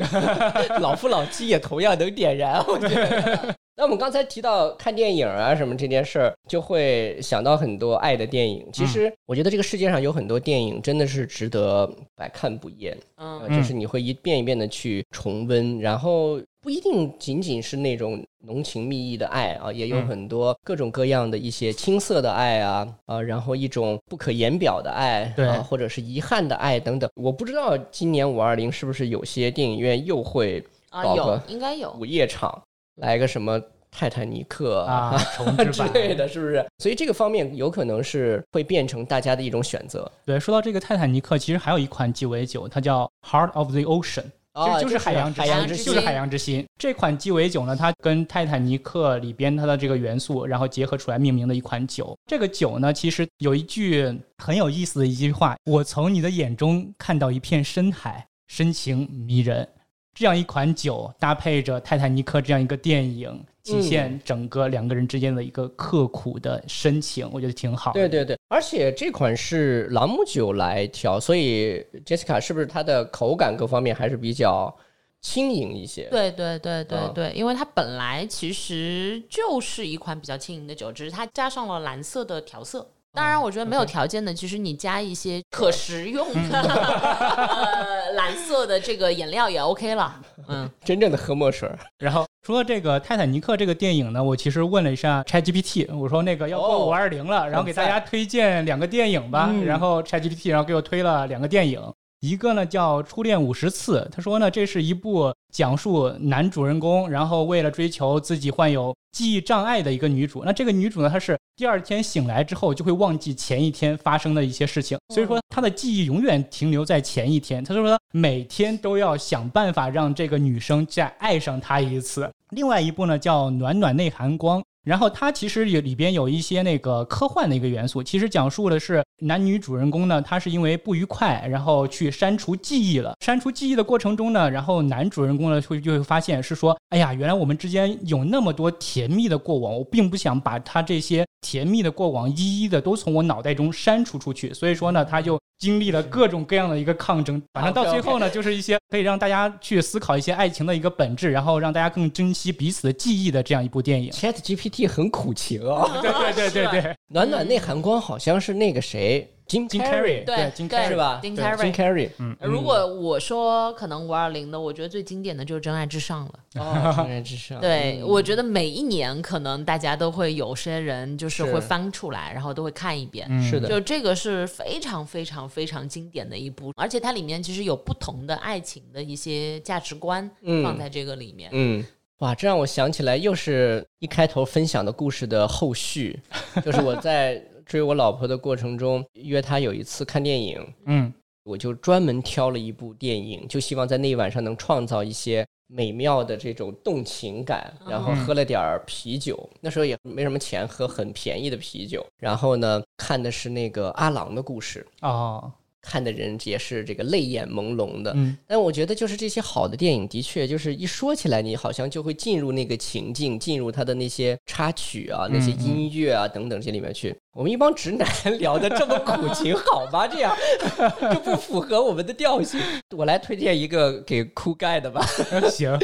老夫老妻也同样能点燃，我觉得。那我们刚才提到看电影啊什么这件事儿，就会想到很多爱的电影。其实我觉得这个世界上有很多电影真的是值得百看不厌，嗯，就是你会一遍一遍的去重温，然后不一定仅仅是那种浓情蜜意的爱啊，也有很多各种各样的一些青涩的爱啊啊，然后一种不可言表的爱，对，或者是遗憾的爱等等。我不知道今年五二零是不是有些电影院又会。啊，有应该有午夜场，来个什么泰坦尼克啊 之类的，是不是？所以这个方面有可能是会变成大家的一种选择。对，说到这个泰坦尼克，其实还有一款鸡尾酒，它叫 Heart of the Ocean。其实就是海洋海洋之心，就是海洋之心。这款鸡尾酒呢，它跟泰坦尼克里边它的这个元素，然后结合出来命名的一款酒。这个酒呢，其实有一句很有意思的一句话：“我从你的眼中看到一片深海，深情迷人。”这样一款酒搭配着泰坦尼克这样一个电影。体现整个两个人之间的一个刻苦的深情，我觉得挺好。对对对，而且这款是朗姆酒来调，所以 Jessica 是不是它的口感各方面还是比较轻盈一些？对对对对对，因为它本来其实就是一款比较轻盈的酒，只是它加上了蓝色的调色。当然，我觉得没有条件的，其实你加一些可食用的 呃蓝色的这个颜料也 OK 了。嗯，真正的喝墨水。然后除了这个《泰坦尼克》这个电影呢，我其实问了一下 ChatGPT，我说那个要过五二零了，然后给大家推荐两个电影吧。然后 ChatGPT 然后给我推了两个电影。一个呢叫《初恋五十次》，他说呢这是一部讲述男主人公，然后为了追求自己患有记忆障碍的一个女主。那这个女主呢，她是第二天醒来之后就会忘记前一天发生的一些事情，所以说她的记忆永远停留在前一天。他就说每天都要想办法让这个女生再爱上他一次。另外一部呢叫《暖暖内含光》。然后它其实有里边有一些那个科幻的一个元素，其实讲述的是男女主人公呢，他是因为不愉快，然后去删除记忆了。删除记忆的过程中呢，然后男主人公呢会就会发现是说，哎呀，原来我们之间有那么多甜蜜的过往，我并不想把他这些甜蜜的过往一一的都从我脑袋中删除出去，所以说呢，他就。经历了各种各样的一个抗争，反正到最后呢，就是一些可以让大家去思考一些爱情的一个本质，然后让大家更珍惜彼此的记忆的这样一部电影。Chat GPT 很苦情啊，对对对对对，暖暖内含光好像是那个谁。金 carry 对金 carry 是吧？金 carry，嗯，如果我说可能五二零的，我觉得最经典的就是《真爱至上》了。哦，真爱至上。对，我觉得每一年可能大家都会有些人就是会翻出来，然后都会看一遍。是的，就这个是非常非常非常经典的一部，而且它里面其实有不同的爱情的一些价值观放在这个里面。嗯，哇，这让我想起来，又是一开头分享的故事的后续，就是我在。追我老婆的过程中，约她有一次看电影，嗯，我就专门挑了一部电影，就希望在那一晚上能创造一些美妙的这种动情感，然后喝了点儿啤酒，那时候也没什么钱，喝很便宜的啤酒，然后呢，看的是那个阿郎的故事哦。看的人也是这个泪眼朦胧的，嗯，但我觉得就是这些好的电影，的确就是一说起来，你好像就会进入那个情境，进入他的那些插曲啊、那些音乐啊等等这里面去。我们一帮直男 聊的这么苦情，好吧？这样就不符合我们的调性。我来推荐一个给酷盖的吧。行，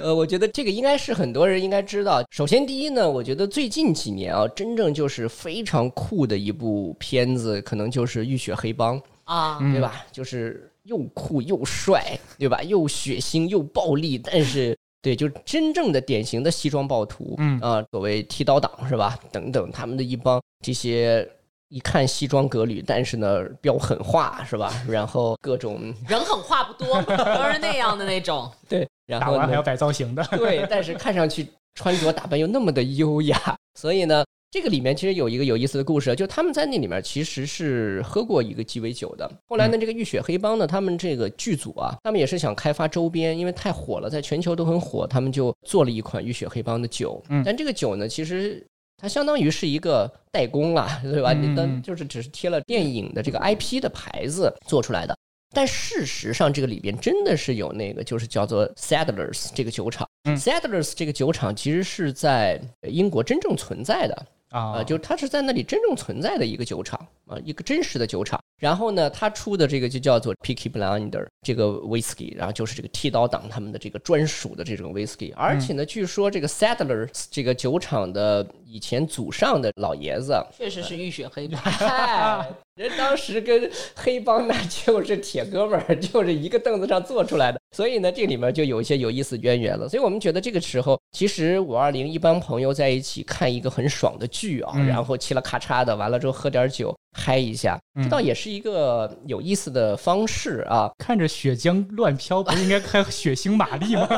呃，我觉得这个应该是很多人应该知道。首先，第一呢，我觉得最近几年啊，真正就是非常酷的一部片子，可能就是《浴血黑帮》。啊，对吧？就是又酷又帅，对吧？又血腥又暴力，但是对，就真正的典型的西装暴徒，嗯啊，所谓剃刀党是吧？等等，他们的一帮这些一看西装革履，但是呢飙狠话是吧？然后各种人狠话不多，都是那样的那种。对，然后打完还要摆造型的。对，但是看上去穿着打扮又那么的优雅，所以呢。这个里面其实有一个有意思的故事，就他们在那里面其实是喝过一个鸡尾酒的。后来呢，这个浴血黑帮呢，他们这个剧组啊，他们也是想开发周边，因为太火了，在全球都很火，他们就做了一款浴血黑帮的酒。但这个酒呢，其实它相当于是一个代工啊，对吧？你当就是只是贴了电影的这个 IP 的牌子做出来的。但事实上，这个里边真的是有那个，就是叫做 Sadler's 这个酒厂。Sadler's 这个酒厂其实是在英国真正存在的。啊，就它是在那里真正存在的一个酒厂啊，一个真实的酒厂。然后呢，他出的这个就叫做 Picky Blinder 这个 whisky，然后就是这个剃刀党他们的这个专属的这种 whisky。而且呢，据说这个 Sadler 这个酒厂的以前祖上的老爷子，确实是浴血黑帮，人当时跟黑帮那 就是铁哥们儿，就是一个凳子上坐出来的。所以呢，这里面就有一些有意思渊源了。所以我们觉得这个时候，其实五二零一帮朋友在一起看一个很爽的剧啊，然后嘁了咔嚓的，完了之后喝点酒。嗨一下，这倒也是一个有意思的方式啊。看着血浆乱飘，不是应该开血腥玛丽吗？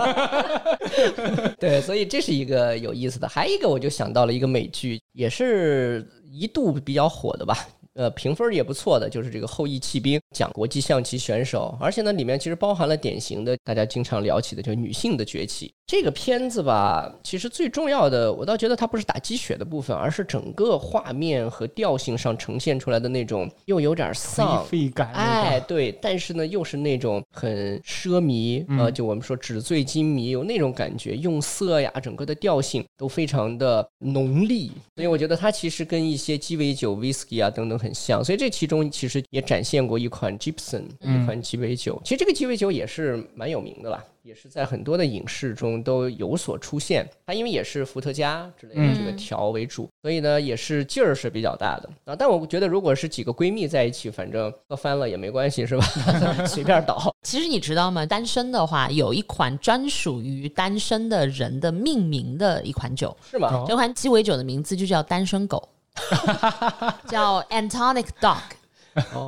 对，所以这是一个有意思的。还有一个，我就想到了一个美剧，也是一度比较火的吧。呃，评分也不错的，就是这个《后羿弃兵》，讲国际象棋选手，而且呢，里面其实包含了典型的大家经常聊起的，就是女性的崛起。这个片子吧，其实最重要的，我倒觉得它不是打鸡血的部分，而是整个画面和调性上呈现出来的那种又有点丧感，哎，对，但是呢，又是那种很奢靡，呃，就我们说纸醉金迷，有那种感觉，用色呀，整个的调性都非常的浓丽，所以我觉得它其实跟一些鸡尾酒、whisky 啊等等很像，所以这其中其实也展现过一款 Gibson 一款鸡尾酒，其实这个鸡尾酒也是蛮有名的啦。也是在很多的影视中都有所出现。它因为也是伏特加之类的这个调为主，所以呢也是劲儿是比较大的啊。但我觉得如果是几个闺蜜在一起，反正喝翻了也没关系，是吧？随便倒。其实你知道吗？单身的话有一款专属于单身的人的命名的一款酒，是吗？这款鸡尾酒的名字就叫单身狗，叫 Antonic Dog。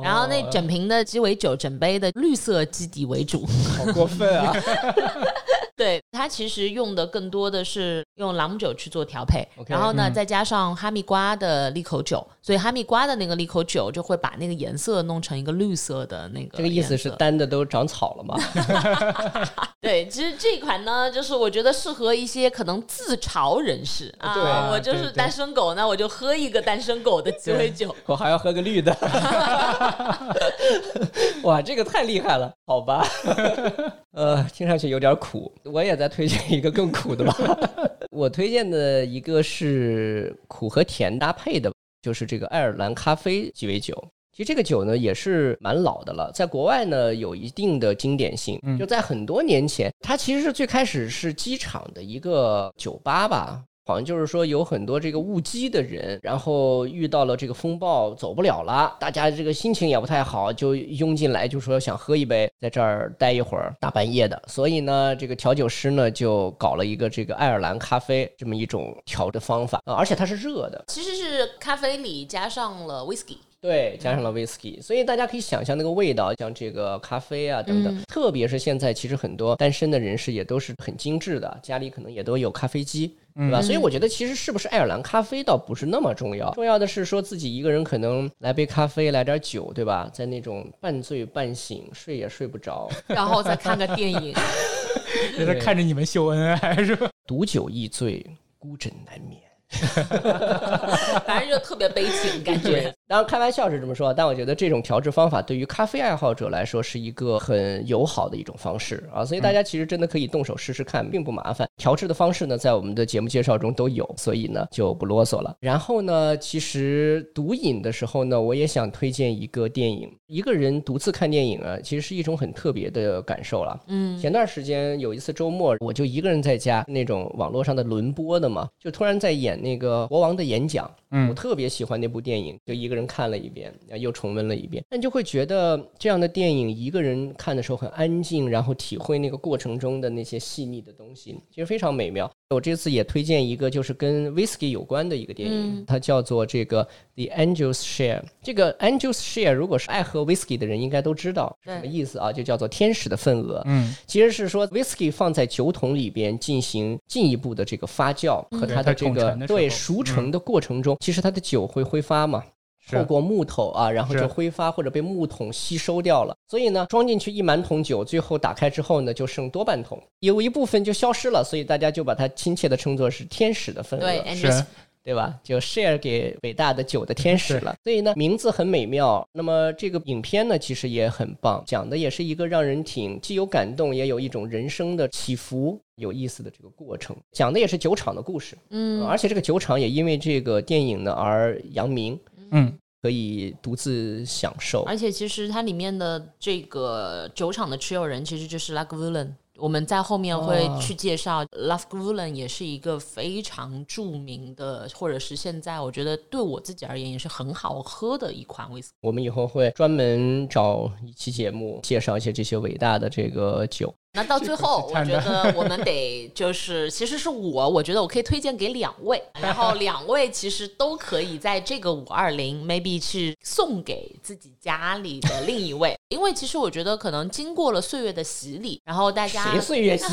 然后那整瓶的鸡尾酒，整杯的绿色基底为主，好过分啊！对它其实用的更多的是用朗姆酒去做调配，然后呢再加上哈密瓜的利口酒，所以哈密瓜的那个利口酒就会把那个颜色弄成一个绿色的那个。这个意思是单的都长草了吗？对，其实这款呢，就是我觉得适合一些可能自嘲人士啊，我就是单身狗，那我就喝一个单身狗的鸡尾酒，我还要喝个绿的。哇，这个太厉害了，好吧？呃，听上去有点苦。我也再推荐一个更苦的吧。我推荐的一个是苦和甜搭配的，就是这个爱尔兰咖啡鸡尾酒。其实这个酒呢也是蛮老的了，在国外呢有一定的经典性。就在很多年前，它其实是最开始是机场的一个酒吧吧。好像就是说有很多这个误机的人，然后遇到了这个风暴走不了了，大家这个心情也不太好，就拥进来，就说想喝一杯，在这儿待一会儿，大半夜的。所以呢，这个调酒师呢就搞了一个这个爱尔兰咖啡这么一种调的方法，而且它是热的，其实是咖啡里加上了 whisky。对，加上了 whisky，所以大家可以想象那个味道，像这个咖啡啊等等。特别是现在，其实很多单身的人士也都是很精致的，家里可能也都有咖啡机，对吧？所以我觉得其实是不是爱尔兰咖啡倒不是那么重要，重要的是说自己一个人可能来杯咖啡，来点酒，对吧？在那种半醉半醒，睡也睡不着，然后再看个电影，在那看着你们秀恩爱是吧？独酒易醉，孤枕难眠。反正就特别悲情感觉。当然开玩笑是这么说，但我觉得这种调制方法对于咖啡爱好者来说是一个很友好的一种方式啊，所以大家其实真的可以动手试试看，并不麻烦。调制的方式呢，在我们的节目介绍中都有，所以呢就不啰嗦了。然后呢，其实独饮的时候呢，我也想推荐一个电影。一个人独自看电影啊，其实是一种很特别的感受了。嗯，前段时间有一次周末，我就一个人在家，那种网络上的轮播的嘛，就突然在演那个国王的演讲。嗯，我特别喜欢那部电影，就一个人看了一遍，又重温了一遍。但就会觉得这样的电影一个人看的时候很安静，然后体会那个过程中的那些细腻的东西，其实非常美妙。我这次也推荐一个，就是跟 whisky 有关的一个电影，它叫做这个 The Angel's Share。这个 Angel's Share，如果是爱喝 whisky 的人，应该都知道什么意思啊？就叫做天使的份额。嗯，其实是说 whisky 放在酒桶里边进行进一步的这个发酵和它的这个对熟成的过程中，其实它的酒会挥发嘛。透过木头啊，然后就挥发或者被木桶吸收掉了。所以呢，装进去一满桶酒，最后打开之后呢，就剩多半桶，有一部分就消失了。所以大家就把它亲切的称作是天使的份额，是，对吧？就 share 给伟大的酒的天使了。所以呢，名字很美妙。那么这个影片呢，其实也很棒，讲的也是一个让人挺既有感动，也有一种人生的起伏，有意思的这个过程。讲的也是酒厂的故事，嗯，而且这个酒厂也因为这个电影呢而扬名。嗯，可以独自享受。而且其实它里面的这个酒厂的持有人其实就是 l a g v u l a n 我们在后面会去介绍 l a g v u l a n 也是一个非常著名的，或者是现在我觉得对我自己而言也是很好喝的一款威士忌。我们以后会专门找一期节目介绍一些这些伟大的这个酒。那到最后，我觉得我们得就是，其实是我，我觉得我可以推荐给两位，然后两位其实都可以在这个五二零，maybe 去送给自己家里的另一位，因为其实我觉得可能经过了岁月的洗礼，然后大家谁岁月洗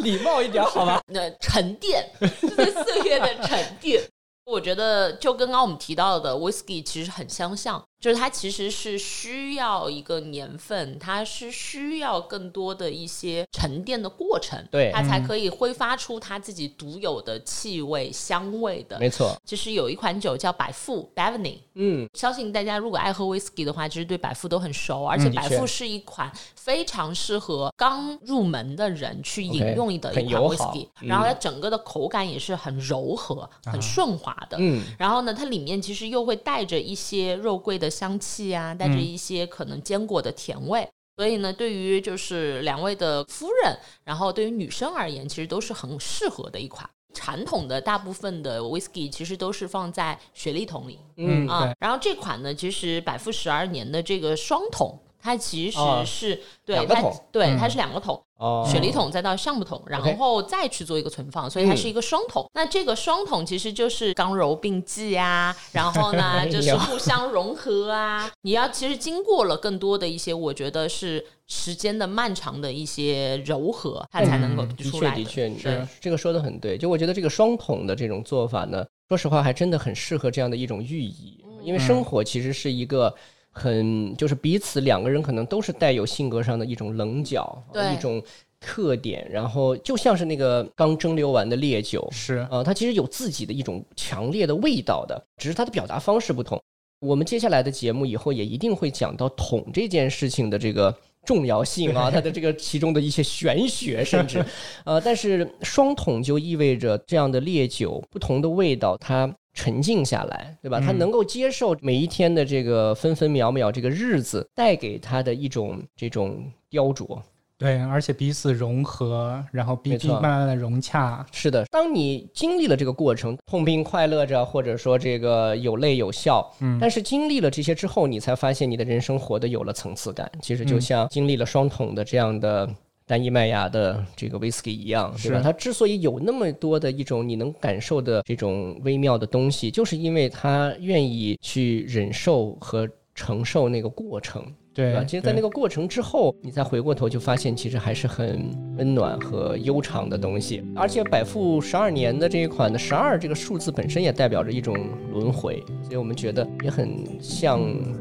礼，礼貌一点好吧？那沉淀，岁月的沉淀。我觉得就跟刚刚我们提到的 whisky 其实很相像。就是它其实是需要一个年份，它是需要更多的一些沉淀的过程，对，它才可以挥发出它自己独有的气味、香味的。没错，其实有一款酒叫百富 （Bavny），嗯，相信大家如果爱喝 whisky 的话，其实对百富都很熟，而且百富是一款非常适合刚入门的人去饮用的一款 whisky，然后它整个的口感也是很柔和、很顺滑的。嗯，然后呢，它里面其实又会带着一些肉桂的。香气啊，带着一些可能坚果的甜味，所以呢，对于就是两位的夫人，然后对于女生而言，其实都是很适合的一款。传统的大部分的 whisky 其实都是放在雪莉桶里，嗯啊，然后这款呢，其实百富十二年的这个双桶。它其实是对它对它是两个桶，雪梨桶再到橡木桶，然后再去做一个存放，所以它是一个双桶。那这个双桶其实就是刚柔并济啊，然后呢 就是互相融合啊。你要其实经过了更多的一些，我觉得是时间的漫长的一些柔和，它才能够出来。的确，的确，是这个说的很对。就我觉得这个双桶的这种做法呢，说实话还真的很适合这样的一种寓意，因为生活其实是一个。很就是彼此两个人可能都是带有性格上的一种棱角，一种特点，然后就像是那个刚蒸馏完的烈酒，是啊，它其实有自己的一种强烈的味道的，只是它的表达方式不同。我们接下来的节目以后也一定会讲到桶这件事情的这个重要性啊，它的这个其中的一些玄学，甚至 呃，但是双桶就意味着这样的烈酒不同的味道，它。沉静下来，对吧？他能够接受每一天的这个分分秒秒，这个日子带给他的一种这种雕琢。对，而且彼此融合，然后彼此慢慢的融洽。是的，当你经历了这个过程，痛并快乐着，或者说这个有泪有笑，嗯，但是经历了这些之后，你才发现你的人生活的有了层次感。其实就像经历了双桶的这样的。单一麦芽的这个威士忌一样，对吧？它之所以有那么多的一种你能感受的这种微妙的东西，就是因为它愿意去忍受和承受那个过程。对吧？其实，在那个过程之后，你再回过头就发现，其实还是很温暖和悠长的东西。而且，百富十二年的这一款的十二这个数字本身也代表着一种轮回，所以我们觉得也很像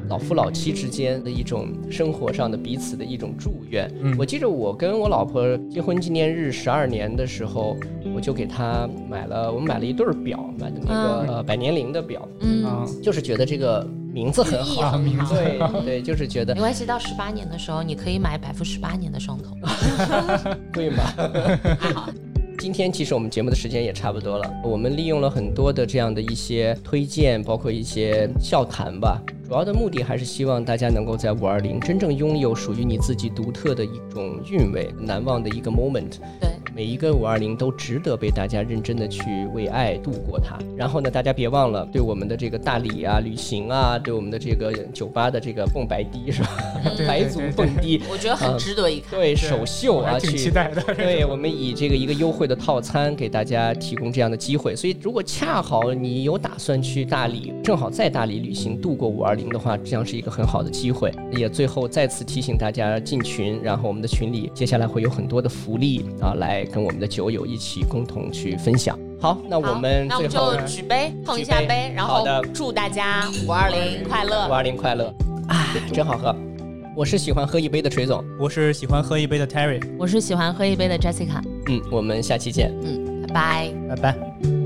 老夫老妻之间的一种生活上的彼此的一种祝愿。我记着我跟我老婆结婚纪念日十二年的时候，我就给她买了，我们买了一对表，买的那个呃百年灵的表，嗯，就是觉得这个。名字很好，名字 对对，就是觉得没关系。到十八年的时候，你可以买百富十八年的双头，贵吗？好。今天其实我们节目的时间也差不多了，我们利用了很多的这样的一些推荐，包括一些笑谈吧。主要的目的还是希望大家能够在五二零真正拥有属于你自己独特的一种韵味，难忘的一个 moment。对，每一个五二零都值得被大家认真的去为爱度过它。然后呢，大家别忘了对我们的这个大理啊、旅行啊，对我们的这个酒吧的这个蹦白迪是吧？白族蹦迪，我觉得很值得一看。对，首秀啊，挺期待的。对我们以这个一个优惠的套餐给大家提供这样的机会。所以，如果恰好你有打算去大理，正好在大理旅行度过五二。零的话，这样是一个很好的机会。也最后再次提醒大家进群，然后我们的群里接下来会有很多的福利啊，来跟我们的酒友一起共同去分享。好，那我们那我们就举杯碰一下杯，然后祝大家五二零快乐，五二零快乐啊，真好喝。我是喜欢喝一杯的锤总，我是喜欢喝一杯的 Terry，我是喜欢喝一杯的 Jessica。嗯，我们下期见。嗯，拜拜，拜拜。